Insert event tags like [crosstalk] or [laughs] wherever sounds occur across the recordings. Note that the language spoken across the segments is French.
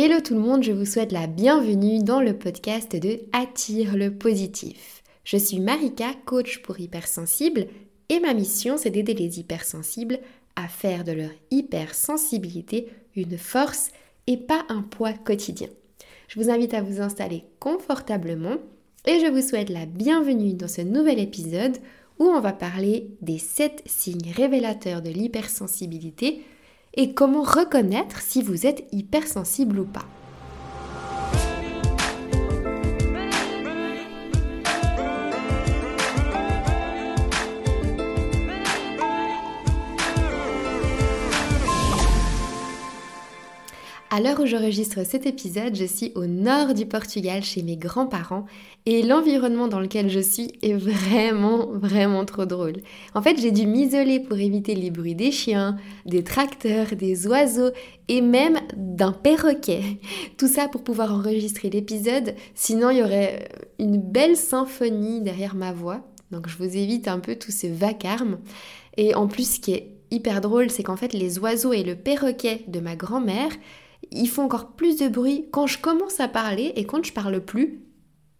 Hello tout le monde, je vous souhaite la bienvenue dans le podcast de Attire le positif. Je suis Marika, coach pour hypersensibles, et ma mission c'est d'aider les hypersensibles à faire de leur hypersensibilité une force et pas un poids quotidien. Je vous invite à vous installer confortablement et je vous souhaite la bienvenue dans ce nouvel épisode où on va parler des 7 signes révélateurs de l'hypersensibilité et comment reconnaître si vous êtes hypersensible ou pas. À l'heure où j'enregistre cet épisode, je suis au nord du Portugal chez mes grands-parents et l'environnement dans lequel je suis est vraiment, vraiment trop drôle. En fait, j'ai dû m'isoler pour éviter les bruits des chiens, des tracteurs, des oiseaux et même d'un perroquet. Tout ça pour pouvoir enregistrer l'épisode, sinon il y aurait une belle symphonie derrière ma voix. Donc je vous évite un peu tout ce vacarme. Et en plus, ce qui est hyper drôle, c'est qu'en fait, les oiseaux et le perroquet de ma grand-mère, ils font encore plus de bruit quand je commence à parler et quand je parle plus,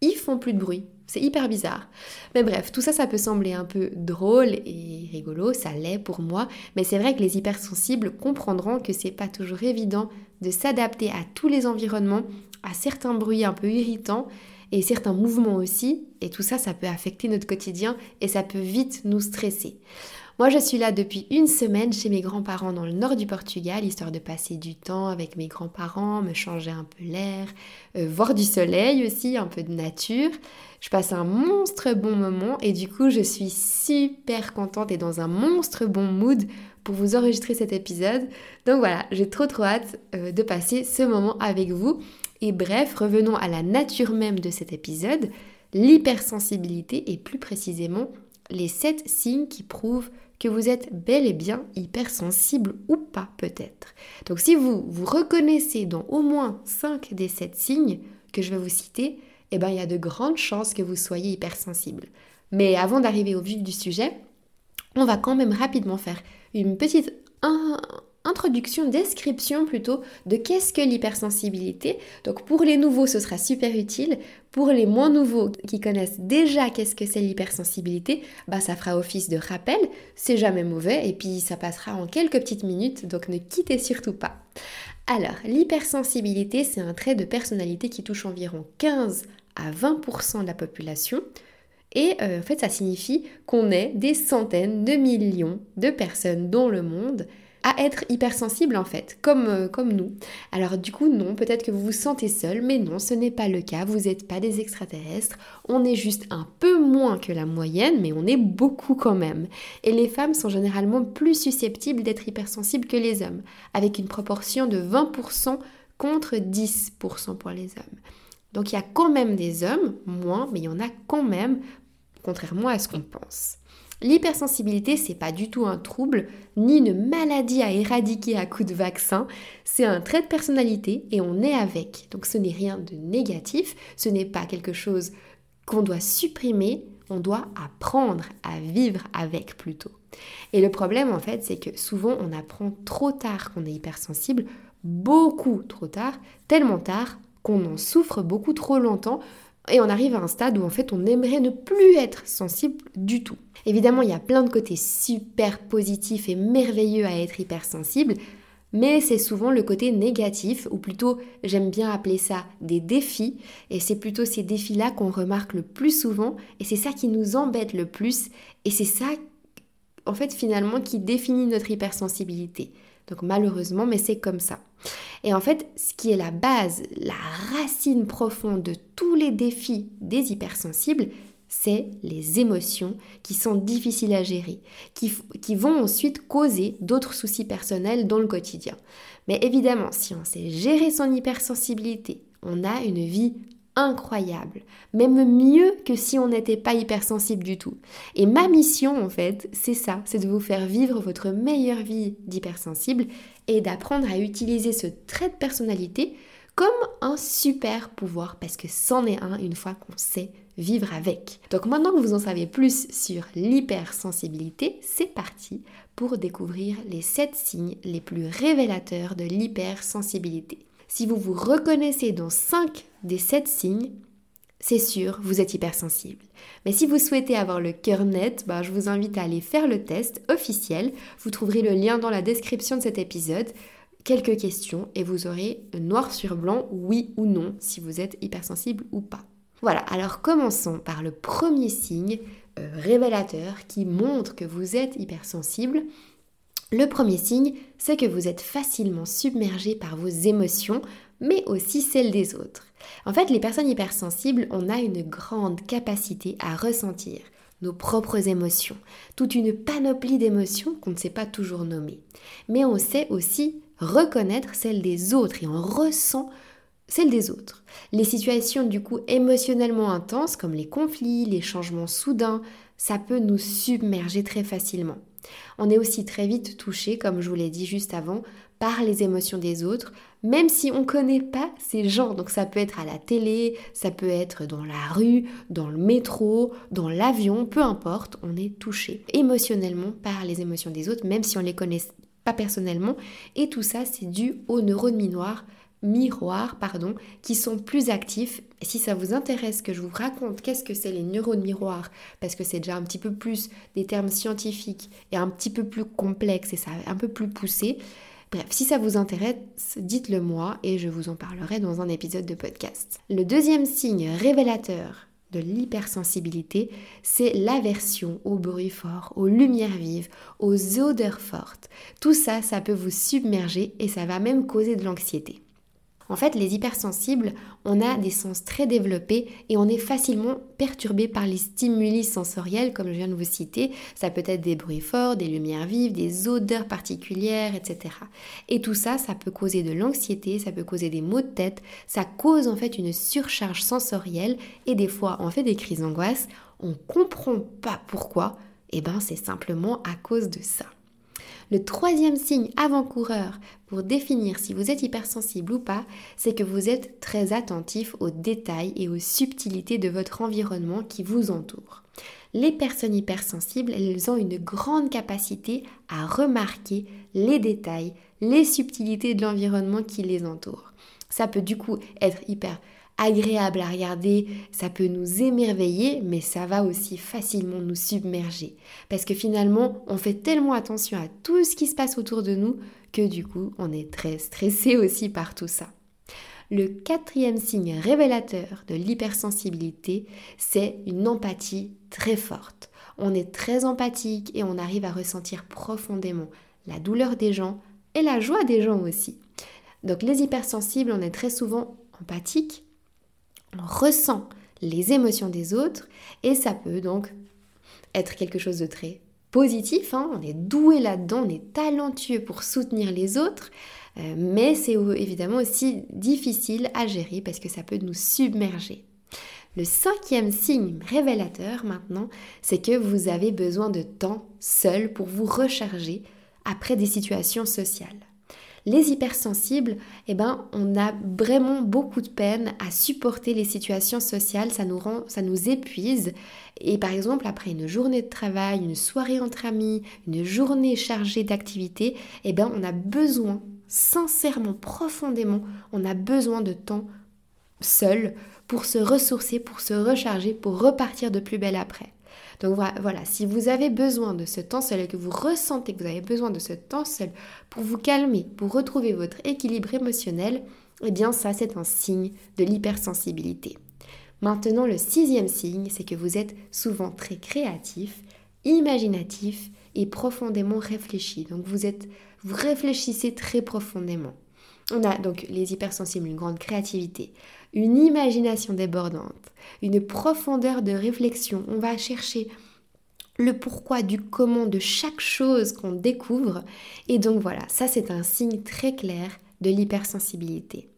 ils font plus de bruit. C'est hyper bizarre. Mais bref, tout ça, ça peut sembler un peu drôle et rigolo, ça l'est pour moi, mais c'est vrai que les hypersensibles comprendront que c'est pas toujours évident de s'adapter à tous les environnements, à certains bruits un peu irritants et certains mouvements aussi, et tout ça, ça peut affecter notre quotidien et ça peut vite nous stresser. Moi, je suis là depuis une semaine chez mes grands-parents dans le nord du Portugal, histoire de passer du temps avec mes grands-parents, me changer un peu l'air, euh, voir du soleil aussi, un peu de nature. Je passe un monstre bon moment et du coup, je suis super contente et dans un monstre bon mood pour vous enregistrer cet épisode. Donc voilà, j'ai trop trop hâte euh, de passer ce moment avec vous. Et bref, revenons à la nature même de cet épisode, l'hypersensibilité et plus précisément les 7 signes qui prouvent que vous êtes bel et bien hypersensible ou pas peut-être. Donc si vous vous reconnaissez dans au moins 5 des 7 signes que je vais vous citer, eh bien il y a de grandes chances que vous soyez hypersensible. Mais avant d'arriver au vif du sujet, on va quand même rapidement faire une petite introduction, description plutôt de qu'est-ce que l'hypersensibilité. Donc pour les nouveaux, ce sera super utile. Pour les moins nouveaux qui connaissent déjà qu'est-ce que c'est l'hypersensibilité, bah ça fera office de rappel, c'est jamais mauvais et puis ça passera en quelques petites minutes, donc ne quittez surtout pas. Alors, l'hypersensibilité, c'est un trait de personnalité qui touche environ 15 à 20% de la population. Et euh, en fait, ça signifie qu'on est des centaines de millions de personnes dans le monde être hypersensible en fait, comme, euh, comme nous. Alors du coup non, peut-être que vous vous sentez seul, mais non, ce n'est pas le cas, vous n'êtes pas des extraterrestres, on est juste un peu moins que la moyenne, mais on est beaucoup quand même. Et les femmes sont généralement plus susceptibles d'être hypersensibles que les hommes, avec une proportion de 20% contre 10% pour les hommes. Donc il y a quand même des hommes, moins, mais il y en a quand même, contrairement à ce qu'on pense. L'hypersensibilité, c'est pas du tout un trouble ni une maladie à éradiquer à coup de vaccin, c'est un trait de personnalité et on est avec. Donc ce n'est rien de négatif, ce n'est pas quelque chose qu'on doit supprimer, on doit apprendre à vivre avec plutôt. Et le problème en fait, c'est que souvent on apprend trop tard qu'on est hypersensible, beaucoup trop tard, tellement tard qu'on en souffre beaucoup trop longtemps et on arrive à un stade où en fait on aimerait ne plus être sensible du tout. Évidemment, il y a plein de côtés super positifs et merveilleux à être hypersensible, mais c'est souvent le côté négatif, ou plutôt j'aime bien appeler ça des défis, et c'est plutôt ces défis-là qu'on remarque le plus souvent, et c'est ça qui nous embête le plus, et c'est ça, en fait, finalement, qui définit notre hypersensibilité. Donc malheureusement, mais c'est comme ça. Et en fait, ce qui est la base, la racine profonde de tous les défis des hypersensibles, c'est les émotions qui sont difficiles à gérer, qui, qui vont ensuite causer d'autres soucis personnels dans le quotidien. Mais évidemment, si on sait gérer son hypersensibilité, on a une vie incroyable, même mieux que si on n'était pas hypersensible du tout. Et ma mission, en fait, c'est ça, c'est de vous faire vivre votre meilleure vie d'hypersensible et d'apprendre à utiliser ce trait de personnalité comme un super pouvoir, parce que c'en est un une fois qu'on sait vivre avec. Donc maintenant que vous en savez plus sur l'hypersensibilité, c'est parti pour découvrir les 7 signes les plus révélateurs de l'hypersensibilité. Si vous vous reconnaissez dans 5 des 7 signes, c'est sûr, vous êtes hypersensible. Mais si vous souhaitez avoir le cœur net, bah, je vous invite à aller faire le test officiel. Vous trouverez le lien dans la description de cet épisode. Quelques questions et vous aurez noir sur blanc, oui ou non, si vous êtes hypersensible ou pas. Voilà, alors commençons par le premier signe euh, révélateur qui montre que vous êtes hypersensible. Le premier signe, c'est que vous êtes facilement submergé par vos émotions, mais aussi celles des autres. En fait, les personnes hypersensibles, on a une grande capacité à ressentir nos propres émotions, toute une panoplie d'émotions qu'on ne sait pas toujours nommer. Mais on sait aussi reconnaître celles des autres et on ressent celles des autres. Les situations du coup émotionnellement intenses comme les conflits, les changements soudains, ça peut nous submerger très facilement. On est aussi très vite touché, comme je vous l'ai dit juste avant, par les émotions des autres, même si on ne connaît pas ces gens. Donc ça peut être à la télé, ça peut être dans la rue, dans le métro, dans l'avion, peu importe, on est touché émotionnellement par les émotions des autres, même si on ne les connaît pas personnellement. Et tout ça, c'est dû aux neurones miroirs miroirs pardon, qui sont plus actifs. si ça vous intéresse que je vous raconte qu'est-ce que c'est les neurones miroirs, parce que c'est déjà un petit peu plus des termes scientifiques et un petit peu plus complexe et ça un peu plus poussé. Bref, si ça vous intéresse, dites-le moi et je vous en parlerai dans un épisode de podcast. Le deuxième signe révélateur de l'hypersensibilité, c'est l'aversion au bruit fort, aux lumières vives, aux odeurs fortes. Tout ça, ça peut vous submerger et ça va même causer de l'anxiété. En fait, les hypersensibles, on a des sens très développés et on est facilement perturbé par les stimuli sensoriels, comme je viens de vous citer. Ça peut être des bruits forts, des lumières vives, des odeurs particulières, etc. Et tout ça, ça peut causer de l'anxiété, ça peut causer des maux de tête, ça cause en fait une surcharge sensorielle et des fois on fait des crises d'angoisse, on comprend pas pourquoi, et eh ben c'est simplement à cause de ça. Le troisième signe avant-coureur pour définir si vous êtes hypersensible ou pas, c'est que vous êtes très attentif aux détails et aux subtilités de votre environnement qui vous entoure. Les personnes hypersensibles, elles ont une grande capacité à remarquer les détails, les subtilités de l'environnement qui les entoure. Ça peut du coup être hyper agréable à regarder, ça peut nous émerveiller, mais ça va aussi facilement nous submerger. Parce que finalement, on fait tellement attention à tout ce qui se passe autour de nous que du coup, on est très stressé [laughs] aussi par tout ça. Le quatrième signe révélateur de l'hypersensibilité, c'est une empathie très forte. On est très empathique et on arrive à ressentir profondément la douleur des gens et la joie des gens aussi. Donc les hypersensibles, on est très souvent empathique, on ressent les émotions des autres et ça peut donc être quelque chose de très positif, hein. on est doué là-dedans, on est talentueux pour soutenir les autres, euh, mais c'est évidemment aussi difficile à gérer parce que ça peut nous submerger. Le cinquième signe révélateur maintenant, c'est que vous avez besoin de temps seul pour vous recharger après des situations sociales. Les hypersensibles, eh ben, on a vraiment beaucoup de peine à supporter les situations sociales, ça nous rend, ça nous épuise. Et par exemple, après une journée de travail, une soirée entre amis, une journée chargée d'activités, eh ben, on a besoin, sincèrement, profondément, on a besoin de temps seul pour se ressourcer, pour se recharger, pour repartir de plus belle après. Donc voilà, si vous avez besoin de ce temps seul et que vous ressentez que vous avez besoin de ce temps seul pour vous calmer, pour retrouver votre équilibre émotionnel, eh bien ça c'est un signe de l'hypersensibilité. Maintenant, le sixième signe, c'est que vous êtes souvent très créatif, imaginatif et profondément réfléchi. Donc vous êtes, vous réfléchissez très profondément. On a donc les hypersensibles, une grande créativité, une imagination débordante, une profondeur de réflexion. On va chercher le pourquoi du comment de chaque chose qu'on découvre. Et donc voilà, ça c'est un signe très clair de l'hypersensibilité.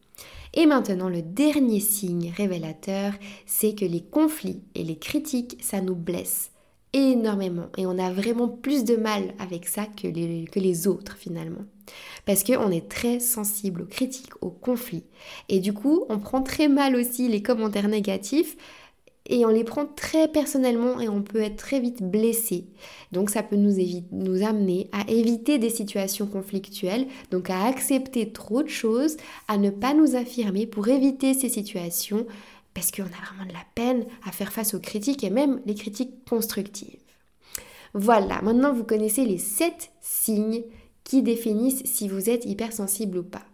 Et maintenant, le dernier signe révélateur, c'est que les conflits et les critiques, ça nous blesse énormément. Et on a vraiment plus de mal avec ça que les, que les autres finalement. Parce qu'on est très sensible aux critiques, aux conflits. Et du coup, on prend très mal aussi les commentaires négatifs. et on les prend très personnellement et on peut être très vite blessé. Donc ça peut nous, nous amener à éviter des situations conflictuelles, donc à accepter trop de choses, à ne pas nous affirmer pour éviter ces situations parce qu'on a vraiment de la peine à faire face aux critiques et même les critiques constructives. Voilà, maintenant vous connaissez les 7 signes qui définissent si vous êtes hypersensible ou pas.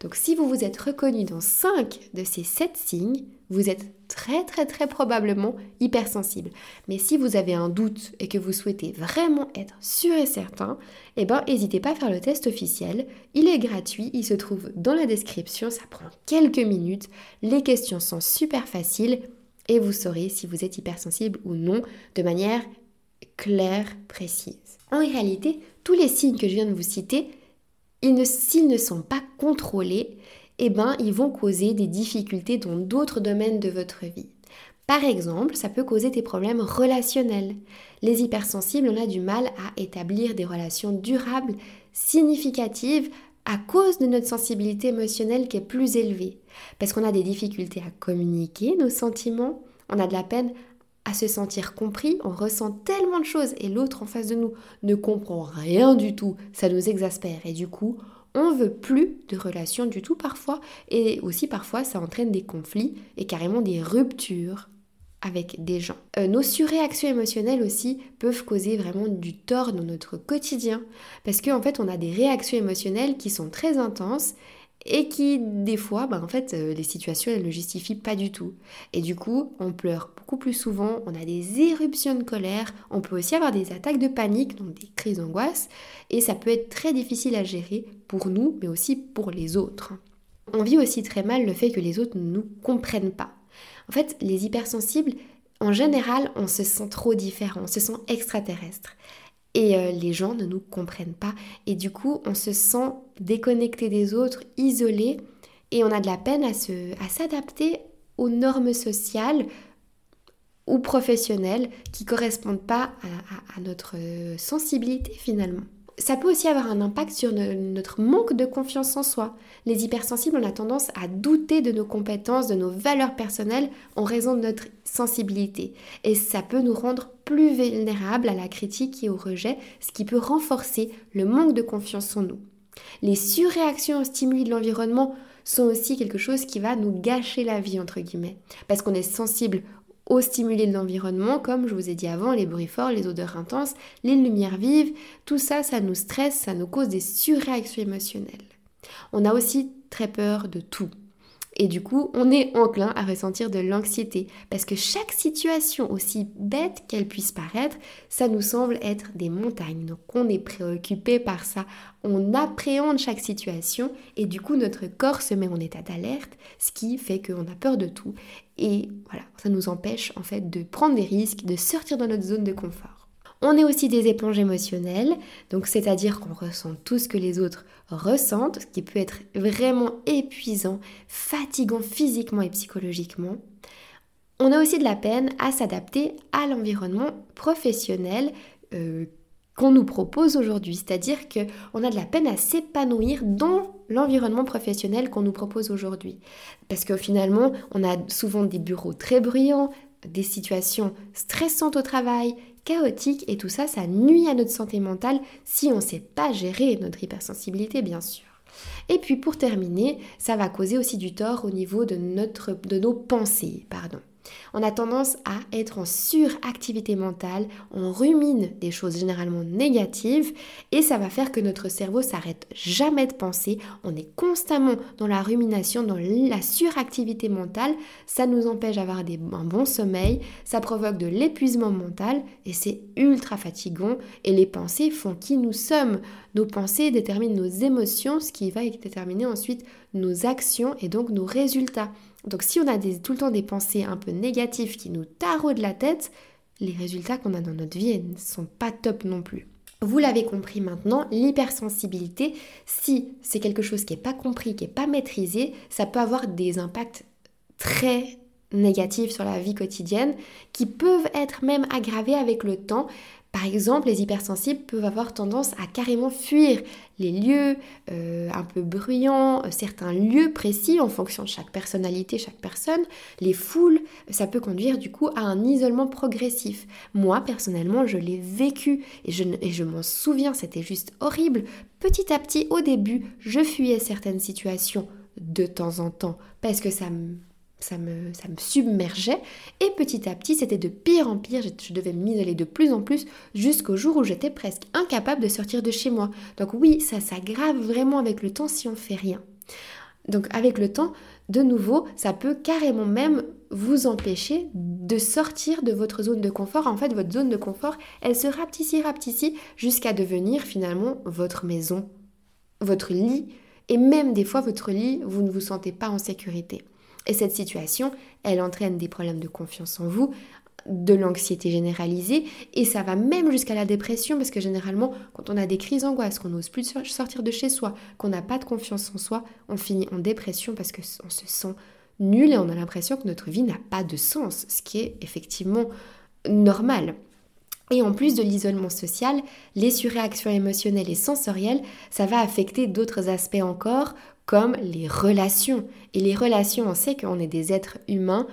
Donc si vous vous êtes reconnu dans 5 de ces 7 signes, vous êtes très très très probablement hypersensible. Mais si vous avez un doute et que vous souhaitez vraiment être sûr et certain, eh ben n'hésitez pas à faire le test officiel. Il est gratuit, il se trouve dans la description, ça prend quelques minutes. Les questions sont super faciles et vous saurez si vous êtes hypersensible ou non de manière claire, précise. En réalité, tous les signes que je viens de vous citer, s'ils ne sont pas contrôlés, eh ben, ils vont causer des difficultés dans d'autres domaines de votre vie. Par exemple, ça peut causer des problèmes relationnels. Les hypersensibles, on a du mal à établir des relations durables, significatives, à cause de notre sensibilité émotionnelle qui est plus élevée. Parce qu'on a des difficultés à communiquer nos sentiments, on a de la peine à se sentir compris, on ressent tellement de choses et l'autre en face de nous ne comprend rien du tout, ça nous exaspère et du coup, on veut plus de relations du tout parfois et aussi parfois ça entraîne des conflits et carrément des ruptures avec des gens. Euh, nos surréactions émotionnelles aussi peuvent causer vraiment du tort dans notre quotidien parce qu'en fait on a des réactions émotionnelles qui sont très intenses et qui des fois, ben, en fait, euh, les situations elles ne justifient pas du tout. Et du coup, on pleure beaucoup plus souvent, on a des éruptions de colère, on peut aussi avoir des attaques de panique, donc des crises d'angoisse, et ça peut être très difficile à gérer pour nous, mais aussi pour les autres. On vit aussi très mal le fait que les autres ne nous comprennent pas. En fait, les hypersensibles, en général, on se sent trop différent, on se sent extraterrestre et euh, les gens ne nous comprennent pas. Et du coup, on se sent déconnecté des autres, isolé, et on a de la peine à, s'adapter aux normes sociales ou professionnelles qui correspondent pas à notre sensibilité finalement ça peut aussi avoir un impact sur notre manque de confiance en soi. Les hypersensibles ont la tendance à douter de nos compétences, de nos valeurs personnelles en raison de notre sensibilité. Et ça peut nous rendre plus vulnérables à la critique et au rejet, ce qui peut renforcer le manque de confiance en nous. Les surréactions aux stimuli de l'environnement sont aussi quelque chose qui va nous gâcher la vie, entre guillemets, parce qu'on est sensible aux stimuli de l'environnement, comme je vous ai dit avant, les bruits forts, les odeurs intenses, les lumières vives, tout ça, ça nous stresse, ça nous cause des surréactions émotionnelles. On a aussi très peur de tout. Et du coup, on est enclin à ressentir de l'anxiété parce que chaque situation, aussi bête qu'elle puisse paraître, ça nous semble être des montagnes. Donc on est préoccupé par ça, on appréhende chaque situation et du coup notre corps se met en état d'alerte, ce qui fait qu'on a peur de tout. Et voilà, ça nous empêche en fait de prendre des risques, de sortir de notre zone de confort. On est aussi des éponges émotionnelles, donc c'est-à-dire qu'on ressent tout ce que les autres ressentent, ce qui peut être vraiment épuisant, fatigant physiquement et psychologiquement. On a aussi de la peine à s'adapter à l'environnement professionnel euh, qu'on nous propose aujourd'hui, c'est-à-dire qu'on a de la peine à s'épanouir dans l'environnement professionnel qu'on nous propose aujourd'hui. Parce que finalement, on a souvent des bureaux très bruyants, des situations stressantes au travail, chaotiques et tout ça, ça nuit à notre santé mentale si on ne sait pas gérer notre hypersensibilité, bien sûr. Et puis pour terminer, ça va causer aussi du tort au niveau de, notre, de nos pensées. Pardon. On a tendance à être en suractivité mentale, on rumine des choses généralement négatives et ça va faire que notre cerveau s'arrête jamais de penser, on est constamment dans la rumination, dans la suractivité mentale, ça nous empêche d'avoir un bon sommeil, ça provoque de l'épuisement mental et c'est ultra fatigant et les pensées font qui nous sommes. Nos pensées déterminent nos émotions, ce qui va déterminer ensuite nos actions et donc nos résultats. Donc si on a tout le temps des pensées un peu négatives qui nous taraudent la tête, les résultats qu'on a dans notre vie ne sont pas top non plus. Vous l'avez compris maintenant, l'hypersensibilité, si c'est quelque chose qui n'est pas compris, qui n'est pas maîtrisé, ça peut avoir des impacts très négatifs sur la vie quotidienne qui peuvent être même aggravés avec le temps Par exemple, les hypersensibles peuvent avoir tendance à carrément fuir les lieux euh, un peu bruyants, certains lieux précis en fonction de chaque personnalité, chaque personne, les foules, ça peut conduire du coup à un isolement progressif. Moi, personnellement, je l'ai vécu et je, et je m'en souviens, c'était juste horrible. Petit à petit, au début, je fuyais certaines situations de temps en temps parce que ça me ça me, ça me submergeait. Et petit à petit, c'était de pire en pire. Je, devais m'isoler de plus en plus jusqu'au jour où j'étais presque incapable de sortir de chez moi. Donc oui, ça s'aggrave vraiment avec le temps si on fait rien. Donc avec le temps, de nouveau, ça peut carrément même vous empêcher de sortir de votre zone de confort. En fait, votre zone de confort, elle se rapetissit, rapetissit jusqu'à devenir finalement votre maison, votre lit. Et même des fois, votre lit, vous ne vous sentez pas en sécurité. Et cette situation, elle entraîne des problèmes de confiance en vous, de l'anxiété généralisée et ça va même jusqu'à la dépression parce que généralement quand on a des crises d'angoisse, qu'on n'ose plus sortir de chez soi, qu'on n'a pas de confiance en soi, on finit en dépression parce qu'on se sent nul et on a l'impression que notre vie n'a pas de sens, ce qui est effectivement normal. Et en plus de l'isolement social, les surréactions émotionnelles et sensorielles, ça va affecter d'autres aspects encore, comme les relations. Et les relations, on sait qu'on est des êtres humains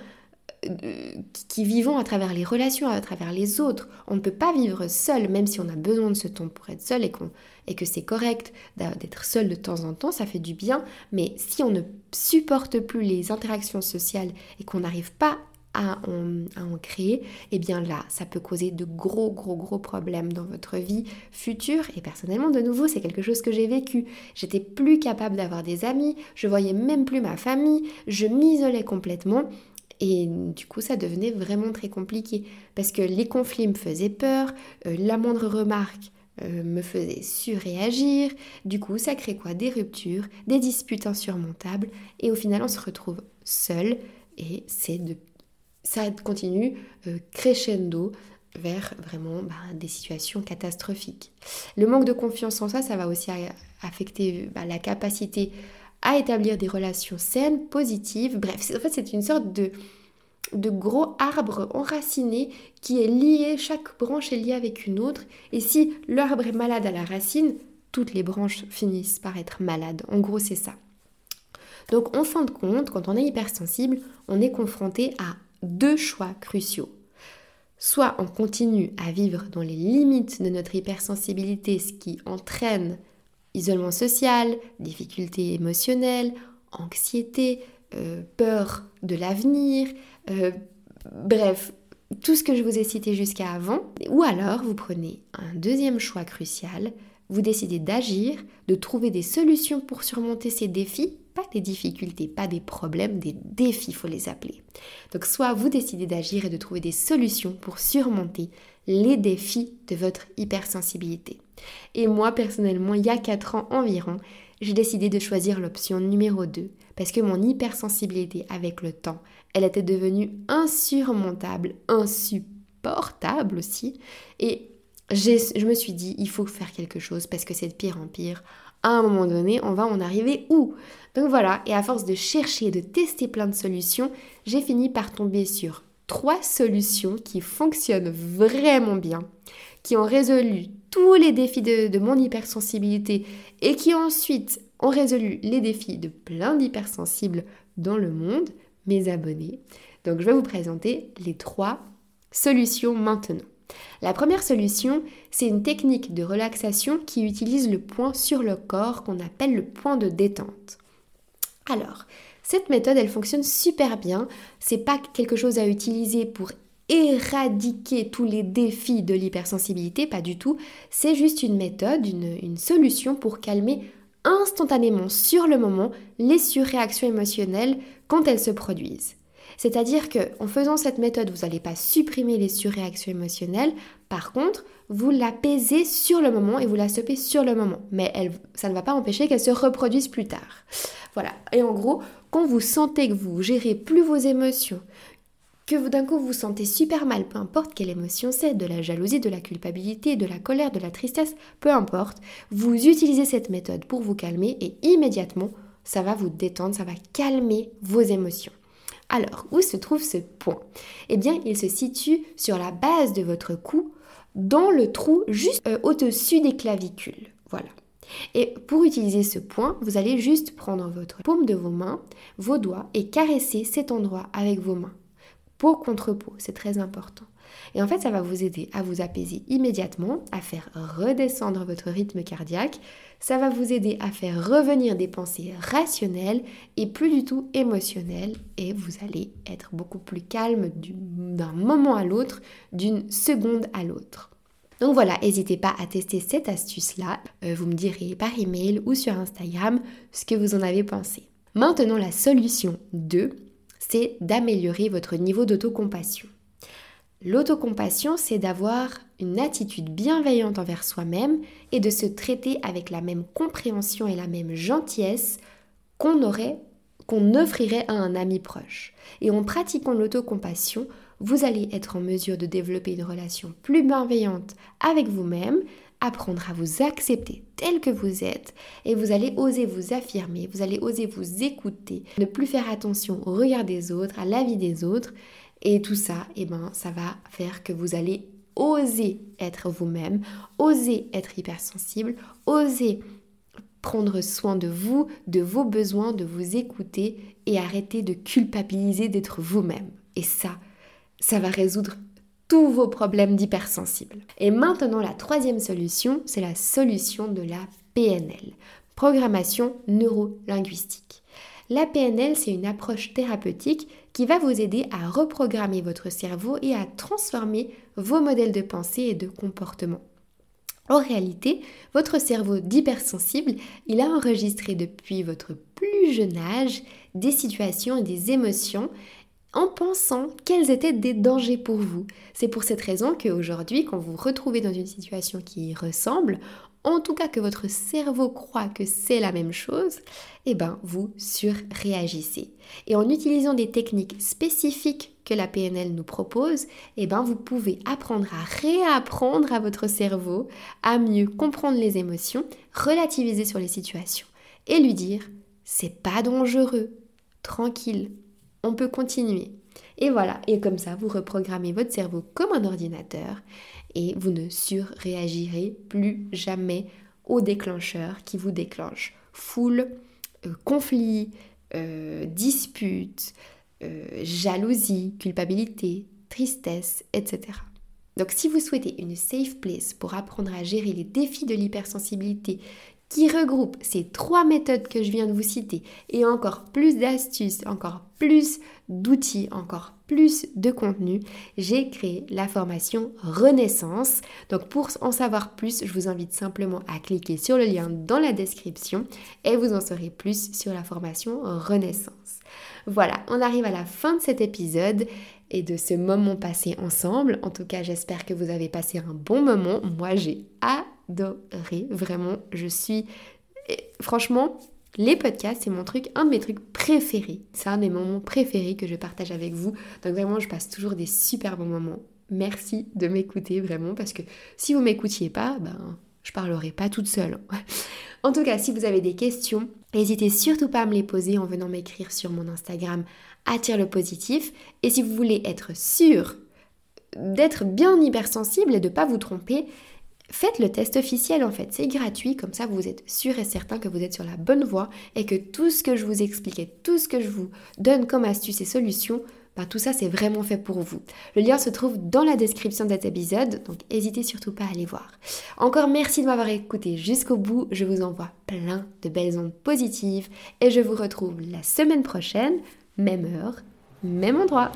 euh, qui vivons à travers les relations, à travers les autres. On ne peut pas vivre seul, même si on a besoin de ce temps pour être seul et, et que c'est correct d'être seul de temps en temps, ça fait du bien. Mais si on ne supporte plus les interactions sociales et qu'on n'arrive pas à en, créer, eh bien là, ça peut causer de gros, gros, gros problèmes dans votre vie future. Et personnellement, de nouveau, c'est quelque chose que j'ai vécu. J'étais plus capable d'avoir des amis, je voyais même plus ma famille, je m'isolais complètement. Et du coup, ça devenait vraiment très compliqué parce que les conflits me faisaient peur, euh, la moindre remarque euh, me faisait surréagir. Du coup, ça crée quoi? Des ruptures, des disputes insurmontables. Et au final, on se retrouve seul. Et c'est de ça continue euh, crescendo vers vraiment bah, des situations catastrophiques. Le manque de confiance en soi, ça va aussi affecter bah, la capacité à établir des relations saines, positives. Bref, en fait, c'est une sorte de, de gros arbre enraciné qui est lié, chaque branche est liée avec une autre. Et si l'arbre est malade à la racine, toutes les branches finissent par être malades. En gros, c'est ça. Donc, en fin de compte, quand on est hypersensible, on est confronté à deux choix cruciaux. Soit on continue à vivre dans les limites de notre hypersensibilité, ce qui entraîne isolement social, difficultés émotionnelles, anxiété, euh, peur de l'avenir, euh, bref, tout ce que je vous ai cité jusqu'à avant. Ou alors vous prenez un deuxième choix crucial, vous décidez d'agir, de trouver des solutions pour surmonter ces défis pas des difficultés, pas des problèmes, des défis, faut les appeler. Donc soit vous décidez d'agir et de trouver des solutions pour surmonter les défis de votre hypersensibilité. Et moi personnellement, il y a 4 ans environ, j'ai décidé de choisir l'option numéro 2 parce que mon hypersensibilité avec le temps, elle était devenue insurmontable, insupportable aussi. Et je me suis dit, il faut faire quelque chose parce que c'est de pire en pire à un moment donné, on va en arriver où? Donc voilà, et à force de chercher, de tester plein de solutions, j'ai fini par tomber sur trois solutions qui fonctionnent vraiment bien, qui ont résolu tous les défis de, mon hypersensibilité et qui ensuite ont résolu les défis de plein d'hypersensibles dans le monde, mes abonnés. Donc je vais vous présenter les trois solutions maintenant. La première solution, c'est une technique de relaxation qui utilise le point sur le corps qu'on appelle le point de détente. Alors, cette méthode, elle fonctionne super bien. C'est pas quelque chose à utiliser pour éradiquer tous les défis de l'hypersensibilité, pas du tout. C'est juste une méthode, une, solution pour calmer instantanément sur le moment les surréactions émotionnelles quand elles se produisent. C'est-à-dire qu'en faisant cette méthode, vous n'allez pas supprimer les surréactions émotionnelles. Par contre, vous l'apaisez sur le moment et vous la stoppez sur le moment. Mais ça ne va pas empêcher qu'elle se reproduise plus tard. Voilà. Et en gros, quand vous sentez que vous gérez plus vos émotions, que d'un coup vous vous sentez super mal, peu importe quelle émotion c'est, de la jalousie, de la culpabilité, de la colère, de la tristesse, peu importe, vous utilisez cette méthode pour vous calmer et immédiatement, ça va vous détendre, ça va calmer vos émotions. Alors, où se trouve ce point? Eh bien, il se situe sur la base de votre cou, dans le trou juste euh, au-dessus des clavicules. Voilà. Et pour utiliser ce point, vous allez juste prendre votre paume de vos mains, vos doigts et caresser cet endroit avec vos mains. Peau contre peau, c'est très important. Et en fait, ça va vous aider à vous apaiser immédiatement, à faire redescendre votre rythme cardiaque. Ça va vous aider à faire revenir des pensées rationnelles et plus du tout émotionnelles. Et vous allez être beaucoup plus calme d'un moment à l'autre, d'une seconde à l'autre. Donc voilà, n'hésitez pas à tester cette astuce-là. Euh, vous me direz par email ou sur Instagram ce que vous en avez pensé. Maintenant, la solution 2, c'est d'améliorer votre niveau d'autocompassion. L'autocompassion, c'est d'avoir une attitude bienveillante envers soi-même et de se traiter avec la même compréhension et la même gentillesse qu'on aurait qu'on offrirait à un ami proche. Et en pratiquant l'autocompassion, vous allez être en mesure de développer une relation plus bienveillante avec vous-même, apprendre à vous accepter tel que vous êtes et vous allez oser vous affirmer, vous allez oser vous écouter, ne plus faire attention au regard des autres, à l'avis des autres et tout ça, eh ben, ça va faire que vous allez oser être vous-même, oser être hypersensible, oser prendre soin de vous, de vos besoins, de vous écouter et arrêter de culpabiliser d'être vous-même. Et ça, ça va résoudre tous vos problèmes d'hypersensible. Et maintenant, la troisième solution, c'est la solution de la PNL, programmation neuro-linguistique. La PNL, c'est une approche thérapeutique qui va vous aider à reprogrammer votre cerveau et à transformer vos modèles de pensée et de comportement. En réalité, votre cerveau d'hypersensible, il a enregistré depuis votre plus jeune âge des situations et des émotions en pensant qu'elles étaient des dangers pour vous. C'est pour cette raison qu'aujourd'hui, quand vous vous retrouvez dans une situation qui y ressemble, en tout cas que votre cerveau croit que c'est la même chose, eh ben vous surréagissez. Et en utilisant des techniques spécifiques que la PNL nous propose, eh ben vous pouvez apprendre à réapprendre à votre cerveau à mieux comprendre les émotions, relativiser sur les situations et lui dire c'est pas dangereux, tranquille, on peut continuer. Et voilà, et comme ça, vous reprogrammez votre cerveau comme un ordinateur et vous ne surréagirez plus jamais aux déclencheurs qui vous déclenchent foule, euh, conflit, euh, dispute, euh, jalousie, culpabilité, tristesse, etc. Donc si vous souhaitez une safe place pour apprendre à gérer les défis de l'hypersensibilité qui regroupe ces trois méthodes que je viens de vous citer et encore plus d'astuces, encore plus d'outils, encore plus de contenu, j'ai créé la formation Renaissance. Donc pour en savoir plus, je vous invite simplement à cliquer sur le lien dans la description et vous en saurez plus sur la formation Renaissance. Voilà, on arrive à la fin de cet épisode et de ce moment passé ensemble. En tout cas, j'espère que vous avez passé un bon moment. Moi, j'ai adoré, vraiment, je suis... Franchement, les podcasts, c'est mon truc, un de mes trucs préférés. C'est un des moments préférés que je partage avec vous. Donc vraiment, je passe toujours des super bons moments. Merci de m'écouter vraiment parce que si vous m'écoutiez pas, ben je parlerai pas toute seule. [laughs] en tout cas, si vous avez des questions, n'hésitez surtout pas à me les poser en venant m'écrire sur mon Instagram attire le positif. Et si vous voulez être sûr d'être bien hypersensible et de ne pas vous tromper, Faites le test officiel en fait, c'est gratuit, comme ça vous êtes sûr et certain que vous êtes sur la bonne voie et que tout ce que je vous explique et tout ce que je vous donne comme astuces et solutions, bah, tout ça c'est vraiment fait pour vous. Le lien se trouve dans la description de cet épisode, donc n'hésitez surtout pas à aller voir. Encore merci de m'avoir écouté jusqu'au bout, je vous envoie plein de belles ondes positives et je vous retrouve la semaine prochaine, même heure, même endroit.